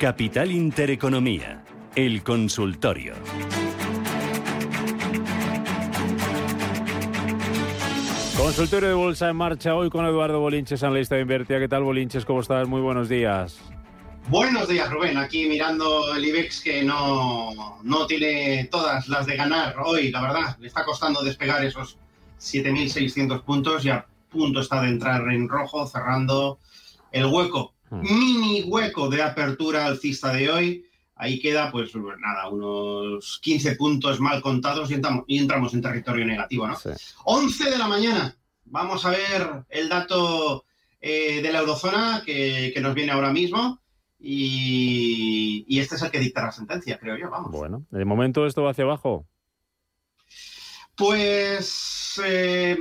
Capital Intereconomía, el consultorio. Consultorio de Bolsa en marcha hoy con Eduardo Bolinches, analista de Invertia. ¿Qué tal, Bolinches? ¿Cómo estás? Muy buenos días. Buenos días, Rubén. Aquí mirando el IBEX que no, no tiene todas las de ganar hoy, la verdad. Le está costando despegar esos 7.600 puntos y a punto está de entrar en rojo, cerrando el hueco. Mini hueco de apertura alcista de hoy. Ahí queda, pues nada, unos 15 puntos mal contados y entramos, en territorio negativo, ¿no? 11 de la mañana. Vamos a ver el dato eh, de la eurozona que, nos viene ahora mismo. Y, este es el que dicta la sentencia, creo yo, vamos. Bueno, de momento esto va hacia abajo. Pues eh,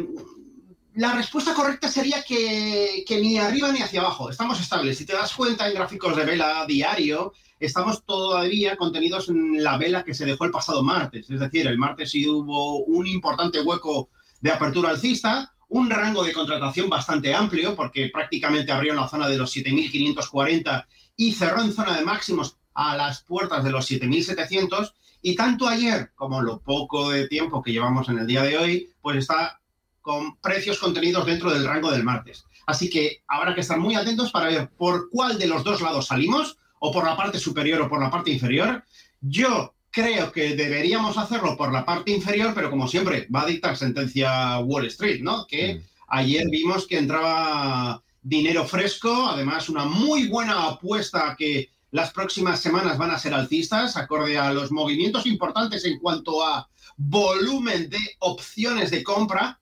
la respuesta correcta sería que, ni arriba ni hacia abajo. Estamos estables. Si te das cuenta en gráficos de vela diario, estamos todavía contenidos en la vela que se dejó el pasado martes. Es decir, el martes sí hubo un importante hueco de apertura alcista, un rango de contratación bastante amplio, porque prácticamente abrió en la zona de los 7.540 y cerró en zona de máximos a las puertas de los 7.700. Y tanto ayer como lo poco de tiempo que llevamos en el día de hoy, pues está con precios contenidos dentro del rango del martes. Así que habrá que estar muy atentos para ver por cuál de los dos lados salimos, o por la parte superior o por la parte inferior. Yo creo que deberíamos hacerlo por la parte inferior, pero como siempre, va a dictar sentencia Wall Street, ¿no? Que mm. ayer vimos que entraba dinero fresco, además una muy buena apuesta que las próximas semanas van a ser alcistas, acorde a los movimientos importantes en cuanto a volumen de opciones de compra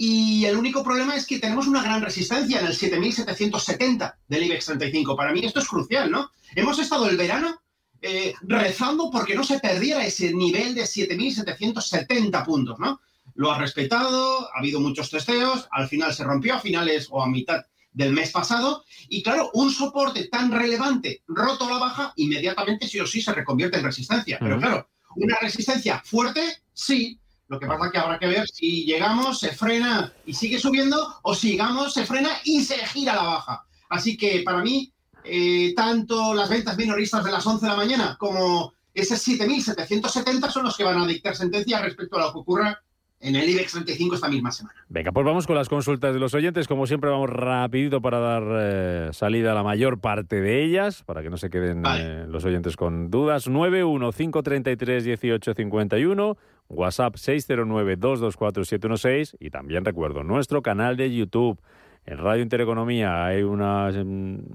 y el único problema es que tenemos una gran resistencia en el 7.770 del IBEX 35. Para mí esto es crucial, ¿no? Hemos estado el verano eh, rezando porque no se perdiera ese nivel de 7.770 puntos, ¿no? Lo ha respetado, ha habido muchos testeos, al final se rompió a finales o a mitad del mes pasado y claro, un soporte tan relevante roto a la baja, inmediatamente sí o sí se reconvierte en resistencia. Pero claro, una resistencia fuerte, sí, lo que pasa es que habrá que ver si llegamos, se frena y sigue subiendo, o si llegamos, se frena y se gira la baja. Así que para mí, eh, tanto las ventas minoristas de las 11 de la mañana como ese 7.770 son los que van a dictar sentencia respecto a lo que ocurra en el IBEX 35 esta misma semana. Venga, pues vamos con las consultas de los oyentes. Como siempre, vamos rapidito para dar eh, salida a la mayor parte de ellas, para que no se queden eh, los oyentes con dudas. 915331851, WhatsApp 609224716 y también recuerdo nuestro canal de YouTube. En Radio Intereconomía hay un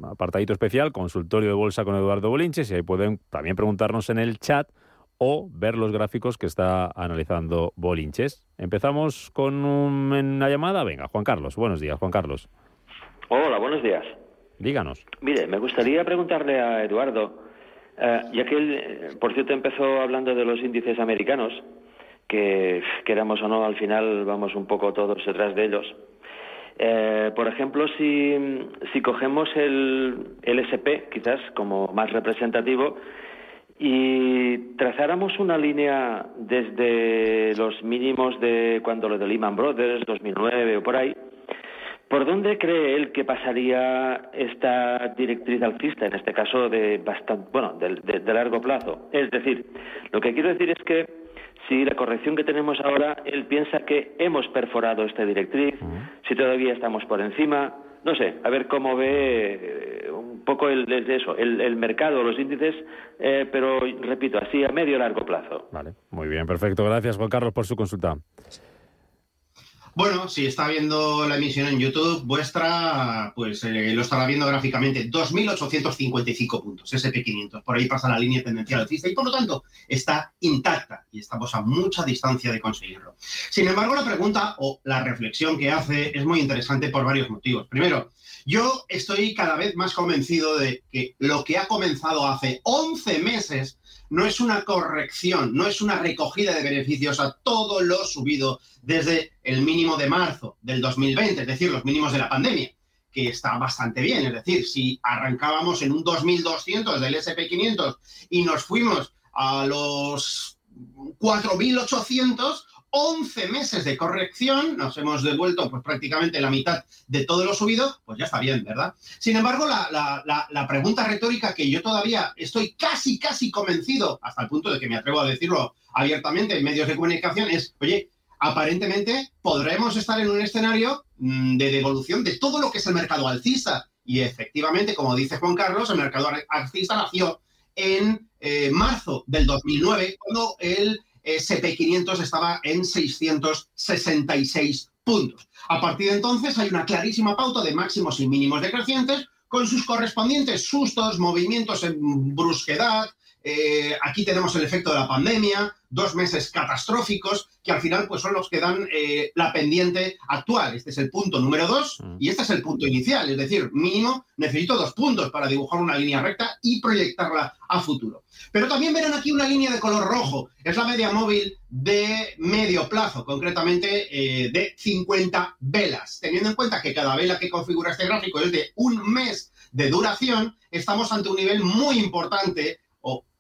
apartadito especial, consultorio de bolsa con Eduardo Bolinches, y ahí pueden también preguntarnos en el chat o ver los gráficos que está analizando Bolinches. Empezamos con una llamada. Venga, Juan Carlos. Buenos días, Juan Carlos. Hola, buenos días. Díganos. Mire, me gustaría preguntarle a Eduardo, eh, ya que él, eh, por cierto, empezó hablando de los índices americanos, que queramos o no, al final vamos un poco todos detrás de ellos. Eh, por ejemplo, si, si cogemos el, el SP, quizás como más representativo, y trazáramos una línea desde los mínimos de cuando lo de Lehman Brothers, 2009 o por ahí, ¿por dónde cree él que pasaría esta directriz alcista, en este caso de bastante, bueno, de, largo plazo? Es decir, lo que quiero decir es que si la corrección que tenemos ahora, él piensa que hemos perforado esta directriz, si todavía estamos por encima, no sé, a ver cómo ve eh, un poco el, eso, el, mercado, los índices, eh, pero repito, así a medio largo plazo. Vale, muy bien, perfecto. Gracias, Juan Carlos, por su consulta. Bueno, si está viendo la emisión en YouTube vuestra, pues eh, lo estará viendo gráficamente. 2.855 puntos, SP500. Por ahí pasa la línea tendencial alcista y por lo tanto está intacta y estamos a mucha distancia de conseguirlo. Sin embargo, la pregunta o la reflexión que hace es muy interesante por varios motivos. Primero, yo estoy cada vez más convencido de que lo que ha comenzado hace 11 meses no es una corrección, no es una recogida de beneficios a todo lo subido desde el mínimo de marzo del 2020, es decir, los mínimos de la pandemia, que está bastante bien. Es decir, si arrancábamos en un 2200 del SP500 y nos fuimos a los 4800, 11 meses de corrección, nos hemos devuelto pues, prácticamente la mitad de todo lo subido, pues ya está bien, ¿verdad? Sin embargo, la, pregunta retórica que yo todavía estoy casi, casi convencido, hasta el punto de que me atrevo a decirlo abiertamente en medios de comunicación, es, oye, aparentemente podremos estar en un escenario mm, de devolución de todo lo que es el mercado alcista. Y efectivamente, como dice Juan Carlos, el mercado alcista nació en eh, marzo del 2009, cuando el SP500 estaba en 666 puntos. A partir de entonces hay una clarísima pauta de máximos y mínimos decrecientes con sus correspondientes sustos, movimientos en brusquedad, eh, aquí tenemos el efecto de la pandemia, dos meses catastróficos que al final pues, son los que dan eh, la pendiente actual. Este es el punto número dos mm. y este es el punto inicial. Es decir, mínimo necesito dos puntos para dibujar una línea recta y proyectarla a futuro. Pero también verán aquí una línea de color rojo. Es la media móvil de medio plazo, concretamente eh, de 50 velas. Teniendo en cuenta que cada vela que configura este gráfico es de un mes de duración, estamos ante un nivel muy importante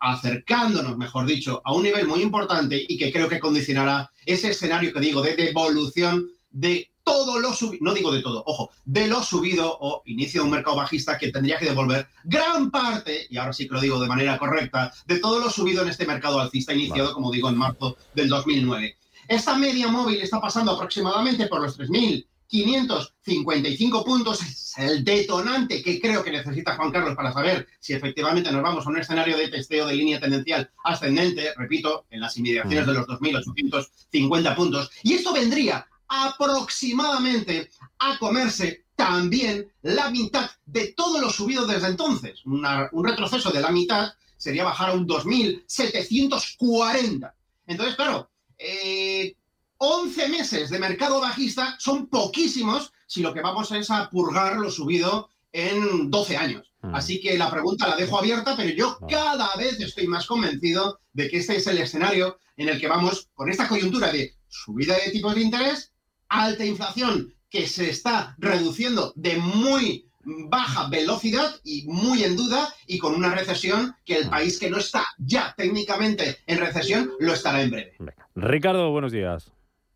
acercándonos, mejor dicho, a un nivel muy importante y que creo que condicionará ese escenario que digo de devolución de todo lo subido, no digo de todo, ojo, de lo subido o inicio de un mercado bajista que tendría que devolver gran parte, y ahora sí que lo digo de manera correcta, de todo lo subido en este mercado alcista iniciado, como digo, en marzo del 2009. Esta media móvil está pasando aproximadamente por los 3.000 555 puntos es el detonante que creo que necesita Juan Carlos para saber si efectivamente nos vamos a un escenario de testeo de línea tendencial ascendente, repito, en las inmediaciones de los 2.850 puntos. Y esto vendría aproximadamente a comerse también la mitad de todo lo subido desde entonces. un retroceso de la mitad sería bajar a un 2.740. Entonces, claro, eh, 11 meses de mercado bajista son poquísimos si lo que vamos es a purgar lo subido en 12 años. Mm. Así que la pregunta la dejo abierta, pero yo cada vez estoy más convencido de que este es el escenario en el que vamos con esta coyuntura de subida de tipos de interés, alta inflación que se está reduciendo de muy baja velocidad y muy en duda y con una recesión que el mm. país que no está ya técnicamente en recesión lo estará en breve. Ricardo, buenos días.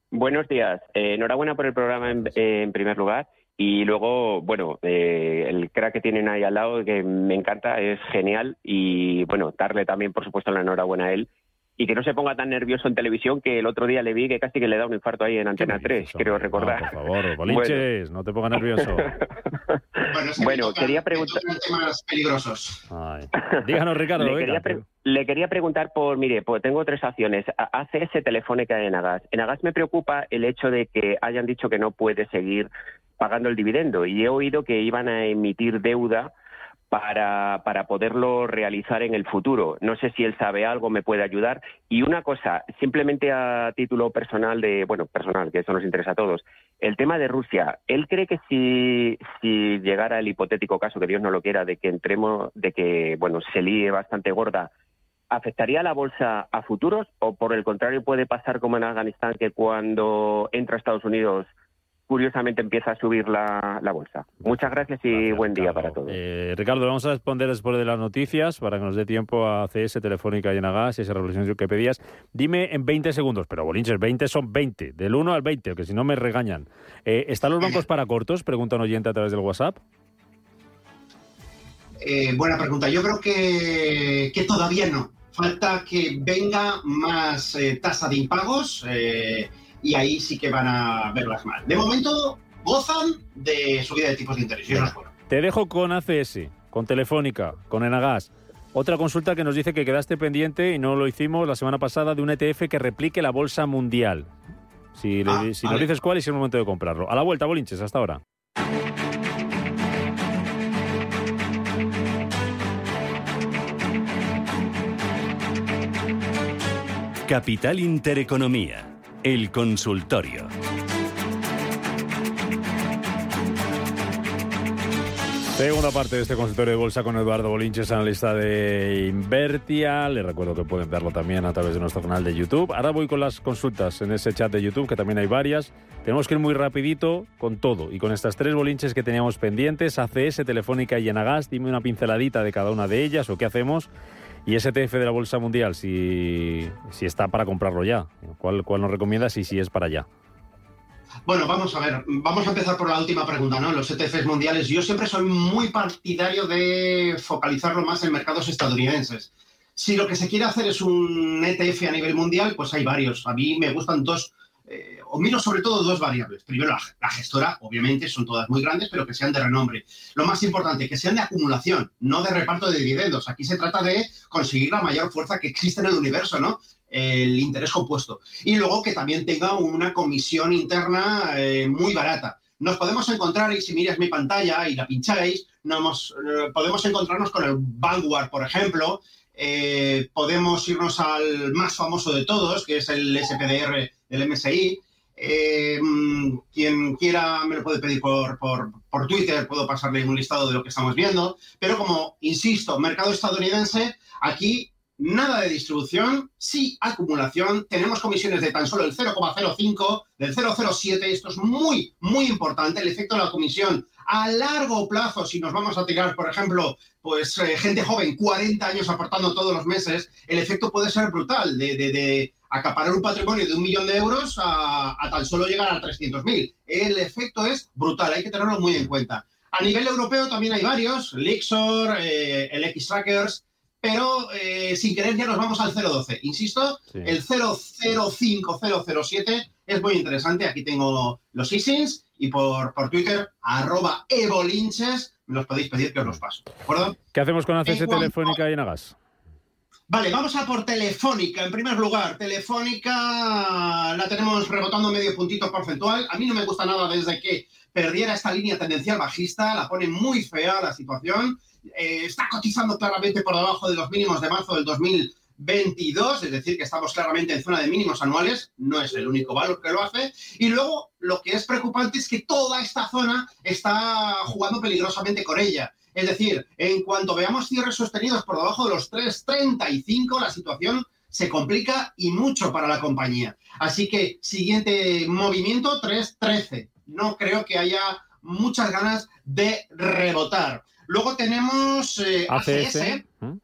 Buenos días. Eh, enhorabuena por el programa en, primer lugar. Y luego, bueno, eh, el crack que tienen ahí al lado, que me encanta, es genial. Y bueno, darle también, por supuesto, la enhorabuena a él y que no se ponga tan nervioso en televisión que el otro día le vi que casi que le da un infarto ahí en Antena 3, creo recordar. por favor, Bolinches, no te pongas nervioso. bueno, quería preguntar... temas peligrosos. Díganos, Ricardo. le, quería preguntar por, mire, pues tengo tres acciones. ACS Telefónica en Agas. En Agas me preocupa el hecho de que hayan dicho que no puede seguir pagando el dividendo y he oído que iban a emitir deuda para, para poderlo realizar en el futuro. No sé si él sabe algo, me puede ayudar. Y una cosa, simplemente a título personal de, bueno, personal, que eso nos interesa a todos, el tema de Rusia, ¿él cree que si, si llegara el hipotético caso, que Dios no lo quiera, de que entremos, de que, bueno, se líe bastante gorda, ¿afectaría la bolsa a futuros o por el contrario puede pasar como en Afganistán que cuando entra Estados Unidos curiosamente empieza a subir la, bolsa. Muchas gracias y buen día para todos. Eh, Ricardo, vamos a responder después de las noticias para que nos dé tiempo a CS, Telefónica y Enagas y esa reflexión que pedías. Dime en 20 segundos, pero Bolinches, 20 son 20, del 1 al 20, que si no me regañan. Eh, ¿Están los bancos para cortos? Pregunta un oyente a través del WhatsApp. Eh, buena pregunta. Yo creo que, que, todavía no. Falta que venga más tasa de impagos y ahí sí que van a verlas mal. De momento gozan de subida de tipos de interés. Te dejo con ACS, con Telefónica, con Enagas. Otra consulta que nos dice que quedaste pendiente y no lo hicimos la semana pasada de un ETF que replique la bolsa mundial. Si, le- Ah, si nos dices cuál, es el momento de comprarlo. A la vuelta, Bolinches, hasta ahora. Capital Intereconomía, el consultorio. Segunda parte de este consultorio de bolsa con Eduardo Bolinches, analista de Invertia. Les recuerdo que pueden verlo también a través de nuestro canal de YouTube. Ahora voy con las consultas en ese chat de YouTube, que también hay varias. Tenemos que ir muy rapidito con todo y con estas tres bolinches que teníamos pendientes, ACS, Telefónica y Enagas. Dime una pinceladita de cada una de ellas o qué hacemos. Y STF de la Bolsa Mundial, si, si está para comprarlo ya. ¿Cuál, ¿Cuál nos recomiendas y si es para ya? Bueno, vamos a ver, vamos a empezar por la última pregunta, ¿no? Los ETFs mundiales. Yo siempre soy muy partidario de focalizarlo más en mercados estadounidenses. Si lo que se quiere hacer es un ETF a nivel mundial, pues hay varios. A mí me gustan dos, eh, o miro sobre todo dos variables. Primero, la, gestora, obviamente, son todas muy grandes, pero que sean de renombre. Lo más importante, que sean de acumulación, no de reparto de dividendos. Aquí se trata de conseguir la mayor fuerza que existe en el universo, ¿no? el interés compuesto. Y luego que también tenga una comisión interna eh, muy barata. Nos podemos encontrar, y si miras mi pantalla y la pincháis, nos, eh, podemos encontrarnos con el Vanguard, por ejemplo. Eh, podemos irnos al más famoso de todos, que es el SPDR del MSI. Eh, mm, quien quiera me lo puede pedir por, por, por Twitter, puedo pasarle un listado de lo que estamos viendo. Pero como, insisto, mercado estadounidense, aquí nada de distribución, sí acumulación, tenemos comisiones de tan solo el 0,05, del 0,07, esto es muy, muy importante, el efecto de la comisión a largo plazo, si nos vamos a tirar, por ejemplo, pues eh, gente joven, 40 años aportando todos los meses, el efecto puede ser brutal, de, de, acaparar un patrimonio de un millón de euros a, a tan solo llegar a 300.000. El efecto es brutal, hay que tenerlo muy en cuenta. A nivel europeo también hay varios, Lixor, eh, el X-Trackers, pero eh, sin querer ya nos vamos al 012. Insisto, Sí. el 005007 es muy interesante. Aquí tengo los ISINs y por, por Twitter, arroba evolinches, me los podéis pedir que os los paso. ¿De acuerdo? ¿Qué hacemos con ACS, En cuanto- Telefónica y Enagas? Vale, vamos a por Telefónica. En primer lugar, Telefónica la tenemos rebotando medio puntito porcentual. A mí no me gusta nada desde que perdiera esta línea tendencial bajista. La pone muy fea la situación. Eh, está cotizando claramente por debajo de los mínimos de marzo del 2022, es decir, que estamos claramente en zona de mínimos anuales. No es el único valor que lo hace. Y luego, lo que es preocupante es que toda esta zona está jugando peligrosamente con ella. Es decir, en cuanto veamos cierres sostenidos por debajo de los 3.35, la situación se complica y mucho para la compañía. Así que siguiente movimiento, 3.13. No creo que haya muchas ganas de rebotar. Luego tenemos eh, ACS. ACS. ¿Mm?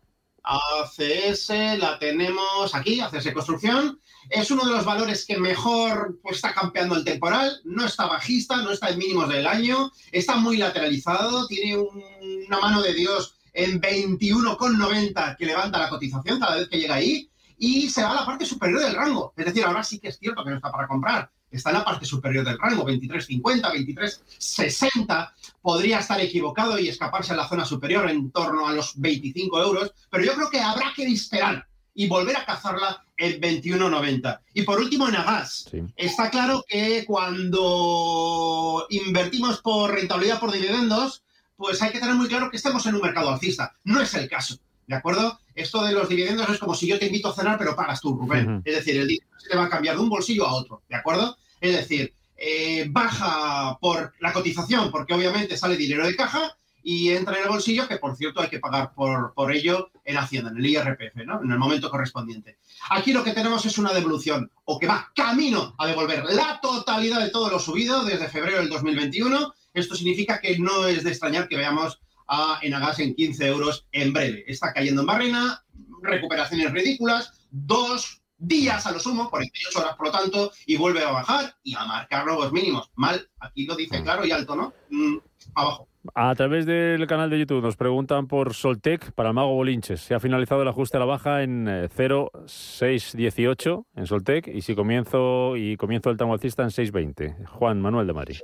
ACS la tenemos aquí, ACS Construcción. Es uno de los valores que mejor pues, está campeando el temporal. No está bajista, no está en mínimos del año. Está muy lateralizado. Tiene un- una mano de Dios en 21,90 que levanta la cotización cada vez que llega ahí. Y se va a la parte superior del rango. Es decir, ahora sí que es cierto que no está para comprar. Está en la parte superior del rango, 23,50, 23,60. Podría estar equivocado y escaparse a la zona superior en torno a los 25 euros. Pero yo creo que habrá que esperar y volver a cazarla en 21,90. Y por último, en Agas. Sí. Está claro que cuando invertimos por rentabilidad por dividendos, pues hay que tener muy claro que estamos en un mercado alcista. No es el caso, ¿de acuerdo? Esto de los dividendos es como si yo te invito a cenar, pero pagas tú, Rubén. Es decir, el dinero se te va a cambiar de un bolsillo a otro, ¿de acuerdo? Es decir, eh, baja por la cotización, porque obviamente sale dinero de caja, y entra en el bolsillo, que por cierto hay que pagar por, por ello en Hacienda, en el IRPF, ¿no? en el momento correspondiente. Aquí lo que tenemos es una devolución, o que va camino a devolver la totalidad de todo lo subido desde febrero del 2021. Esto significa que no es de extrañar que veamos a Enagas en 15 euros en breve. Está cayendo en barrena, recuperaciones ridículas, dos días a lo sumo, 48 horas por lo tanto, y vuelve a bajar y a marcar nuevos mínimos. Mal, aquí lo dice claro y alto, ¿no? Mm, abajo. A través del canal de YouTube nos preguntan por Soltec para el Mago Bolinches. Se ha finalizado el ajuste a la baja en eh, 0,618 en Soltec y si comienzo y comienzo el tramo alcista en 6,20. Juan Manuel de Mari.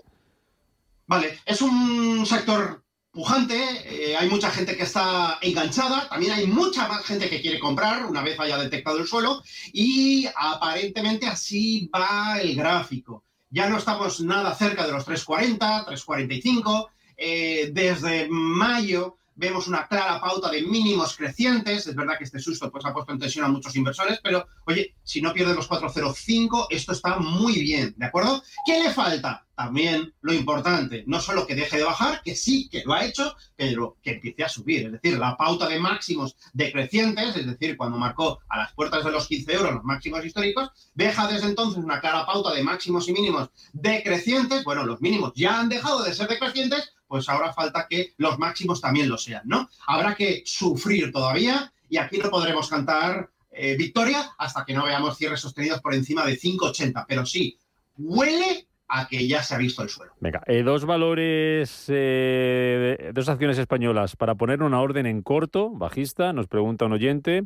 Vale, es un sector pujante, eh, hay mucha gente que está enganchada, también hay mucha más gente que quiere comprar una vez haya detectado el suelo y aparentemente así va el gráfico. Ya no estamos nada cerca de los 340, 345. Eh, desde mayo vemos una clara pauta de mínimos crecientes. Es verdad que este susto pues, ha puesto en tensión a muchos inversores, pero oye, si no pierde los 405, esto está muy bien, ¿de acuerdo? ¿Qué le falta? También lo importante, no solo que deje de bajar, que sí que lo ha hecho, pero que empiece a subir. Es decir, la pauta de máximos decrecientes, es decir, cuando marcó a las puertas de los 15 euros los máximos históricos, deja desde entonces una clara pauta de máximos y mínimos decrecientes. Bueno, los mínimos ya han dejado de ser decrecientes, pues ahora falta que los máximos también lo sean, ¿no? Habrá que sufrir todavía y aquí no podremos cantar eh, victoria hasta que no veamos cierres sostenidos por encima de 5,80, pero sí, huele a que ya se ha visto el suelo. Venga, eh, dos valores, eh, dos acciones españolas para poner una orden en corto, bajista, nos pregunta un oyente.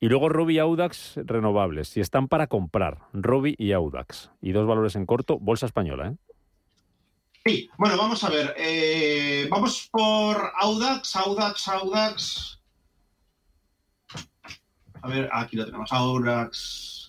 Y luego Robi y Audax renovables, si están para comprar, Robi y Audax. Y dos valores en corto, bolsa española, ¿eh? Sí, bueno, vamos a ver. Eh, vamos por Audax, Audax, Audax. A ver, aquí lo tenemos, Audax.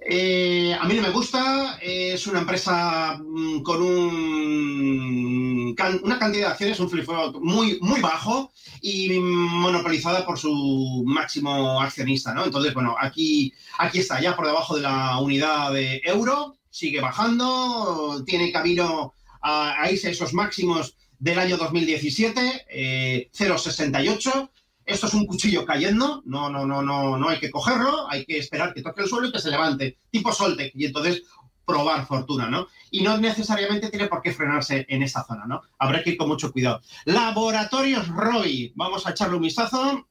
Eh, a mí no me gusta, es una empresa mm, con un, una cantidad de acciones, un flip muy, muy bajo y monopolizada por su máximo accionista, ¿no? Entonces, bueno, aquí, aquí está, ya por debajo de la unidad de euro, sigue bajando, tiene camino a, irse a esos máximos del año 2017, 0,68. Esto es un cuchillo cayendo, no, no, no, no, no hay que cogerlo, hay que esperar que toque el suelo y que se levante, tipo Soltec, y entonces probar fortuna, ¿no? Y no necesariamente tiene por qué frenarse en esa zona, ¿no? Habrá que ir con mucho cuidado. Laboratorios Roy, vamos a echarle un vistazo.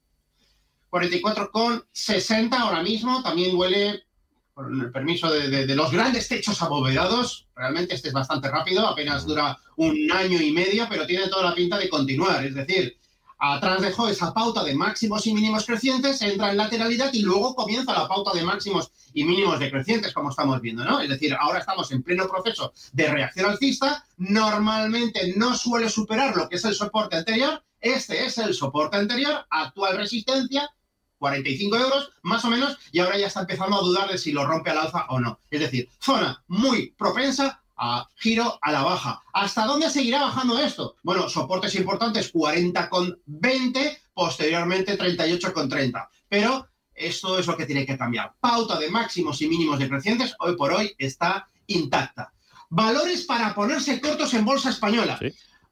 44,60 ahora mismo, también huele con el permiso de, los grandes techos abovedados. Realmente este es bastante rápido, apenas dura un año y medio, pero tiene toda la pinta de continuar. Es decir, atrás dejó esa pauta de máximos y mínimos crecientes, entra en lateralidad y luego comienza la pauta de máximos y mínimos decrecientes, como estamos viendo, ¿no? Es decir, ahora estamos en pleno proceso de reacción alcista, normalmente no suele superar lo que es el soporte anterior, este es el soporte anterior, actual resistencia, 45 euros, más o menos, y ahora ya está empezando a dudar de si lo rompe al alza o no. Es decir, zona muy propensa a giro a la baja. ¿Hasta dónde seguirá bajando esto? Bueno, soportes importantes 40,20, posteriormente 38,30. Pero esto es lo que tiene que cambiar. Pauta de máximos y mínimos decrecientes hoy por hoy está intacta. Valores para ponerse cortos en bolsa española.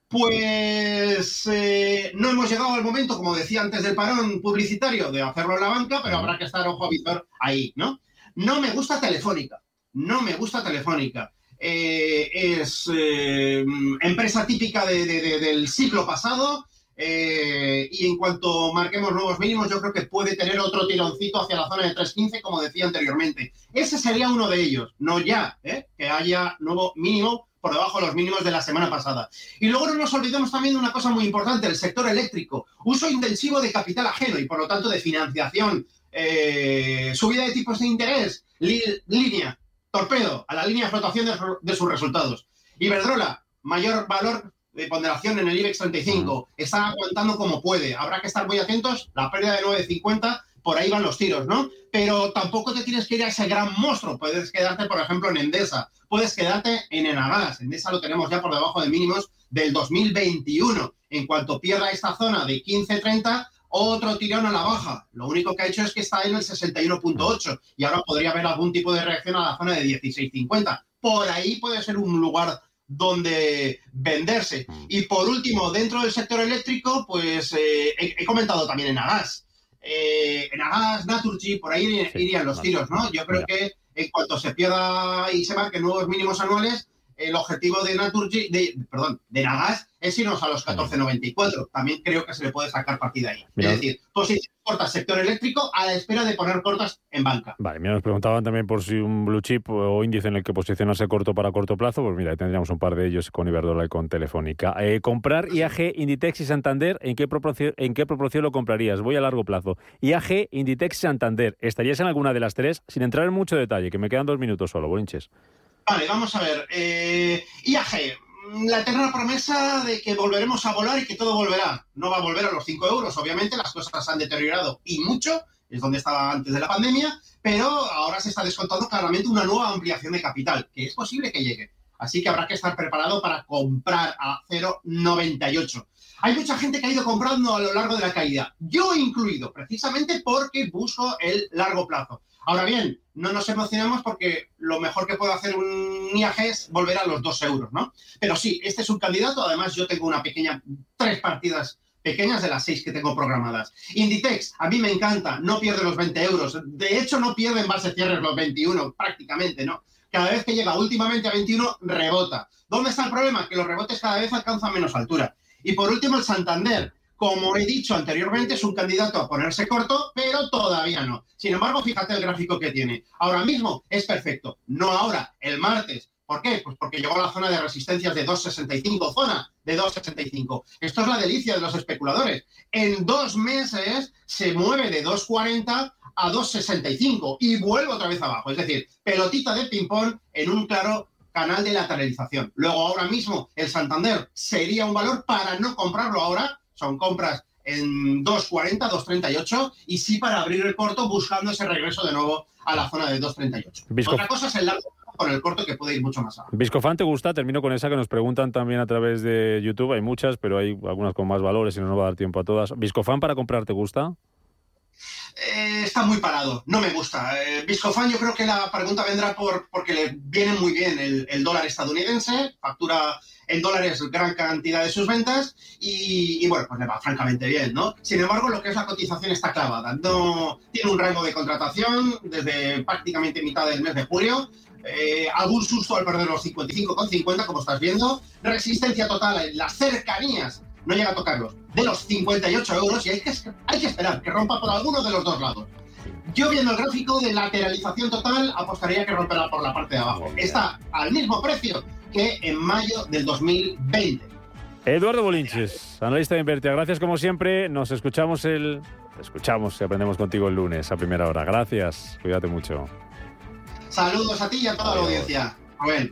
Pues eh, no hemos llegado al momento, como decía antes del parón publicitario, de hacerlo en la banca, pero habrá que estar ojo visor ahí, ¿no? No me gusta Telefónica, no me gusta Telefónica. Eh, es eh, empresa típica del siglo pasado y en cuanto marquemos nuevos mínimos, yo creo que puede tener otro tironcito hacia la zona de 3.15, como decía anteriormente. Ese sería uno de ellos, no ya, que haya nuevo mínimo por debajo de los mínimos de la semana pasada. Y luego no nos olvidemos también de una cosa muy importante, el sector eléctrico. Uso intensivo de capital ajeno y por lo tanto de financiación, eh, subida de tipos de interés, línea, torpedo a la línea de flotación de, sus resultados. Iberdrola, mayor valor de ponderación en el IBEX 35, está aguantando como puede. Habrá que estar muy atentos, la pérdida de 9,50 por ahí van los tiros, ¿no? Pero tampoco te tienes que ir a ese gran monstruo. Puedes quedarte, por ejemplo, en Endesa, puedes quedarte en Enagas. Endesa lo tenemos ya por debajo de mínimos del 2021. En cuanto pierda esta zona de 15-30, otro tirón a la baja. Lo único que ha hecho es que está en el 61.8 y ahora podría haber algún tipo de reacción a la zona de 16.50. Por ahí puede ser un lugar donde venderse. Y por último, dentro del sector eléctrico, pues eh, he, comentado también en Agas eh, en Agas, Naturgy, por ahí irían los tiros, ¿no? Yo creo que en cuanto se pierda y se marquen nuevos mínimos anuales, el objetivo de Naturgy, de, perdón, de Nagas es irnos a los 14.94. También creo que se le puede sacar partida ahí. Es decir, posición corta sector eléctrico a la espera de poner cortas en banca. Vale, mira, nos preguntaban también por si un blue chip o índice en el que posicionarse corto para corto plazo. Pues mira, ahí tendríamos un par de ellos con Iberdrola y con Telefónica. Eh, comprar IAG, Inditex y Santander, ¿en qué, proporción, ¿en qué proporción lo comprarías? Voy a largo plazo. IAG, Inditex y Santander. ¿Estarías en alguna de las tres? Sin entrar en mucho detalle, que me quedan dos minutos solo, Bolinches. Vale, vamos a ver. Eh, IAG, la eterna promesa de que volveremos a volar y que todo volverá. No va a volver a los 5 euros, obviamente, las cosas han deteriorado y mucho, es donde estaba antes de la pandemia, pero ahora se está descontando claramente una nueva ampliación de capital, que es posible que llegue. Así que habrá que estar preparado para comprar a 0,98. Hay mucha gente que ha ido comprando a lo largo de la caída, yo incluido, precisamente porque busco el largo plazo. Ahora bien, no nos emocionemos porque lo mejor que puede hacer un IAG es volver a los 2 euros, ¿no? Pero sí, este es un candidato, además yo tengo una pequeña, tres partidas pequeñas de las seis que tengo programadas. Inditex, a mí me encanta, no pierde los 20 euros, de hecho no pierde en base cierres los 21, prácticamente, ¿no? Cada vez que llega últimamente a 21, rebota. ¿Dónde está el problema? Que los rebotes cada vez alcanzan menos altura. Y por último, el Santander. Como he dicho anteriormente, es un candidato a ponerse corto, pero todavía no. Sin embargo, fíjate el gráfico que tiene. Ahora mismo es perfecto. No ahora, el martes. ¿Por qué? Pues porque llegó a la zona de resistencias de 2,65, zona de 2,65. Esto es la delicia de los especuladores. En dos meses se mueve de 2,40 a 2,65 y vuelve otra vez abajo. Es decir, pelotita de ping-pong en un claro canal de lateralización. Luego, ahora mismo, el Santander sería un valor para no comprarlo ahora, son compras en 2.40, 2.38 y sí para abrir el corto buscando ese regreso de nuevo a la zona de 2.38. Otra cosa es el largo con el corto que puede ir mucho más abajo. Viscofan, ¿te gusta? Termino con esa que nos preguntan también a través de YouTube. Hay muchas, pero hay algunas con más valores y no nos va a dar tiempo a todas. ¿Viscofan para comprar te gusta? Eh, está muy parado, no me gusta. Eh, Viscofan, yo creo que la pregunta vendrá por porque le viene muy bien el, dólar estadounidense, factura en dólares gran cantidad de sus ventas y, bueno, pues le va francamente bien, ¿no? Sin embargo, lo que es la cotización está clavada. No, tiene un rango de contratación desde prácticamente mitad del mes de julio. Eh, algún susto al perder los 55,50, como estás viendo. Resistencia total en las cercanías no llega a tocarlos, de los 58 euros y hay que, hay que esperar que rompa por alguno de los dos lados. Yo viendo el gráfico de lateralización total apostaría que romperá por la parte de abajo. Está al mismo precio que en mayo del 2020. Eduardo Bolinches, analista de Invertia. Gracias como siempre. Nos escuchamos el... Escuchamos y aprendemos contigo el lunes a primera hora. Gracias. Cuídate mucho. Saludos a ti y a toda la audiencia. ver.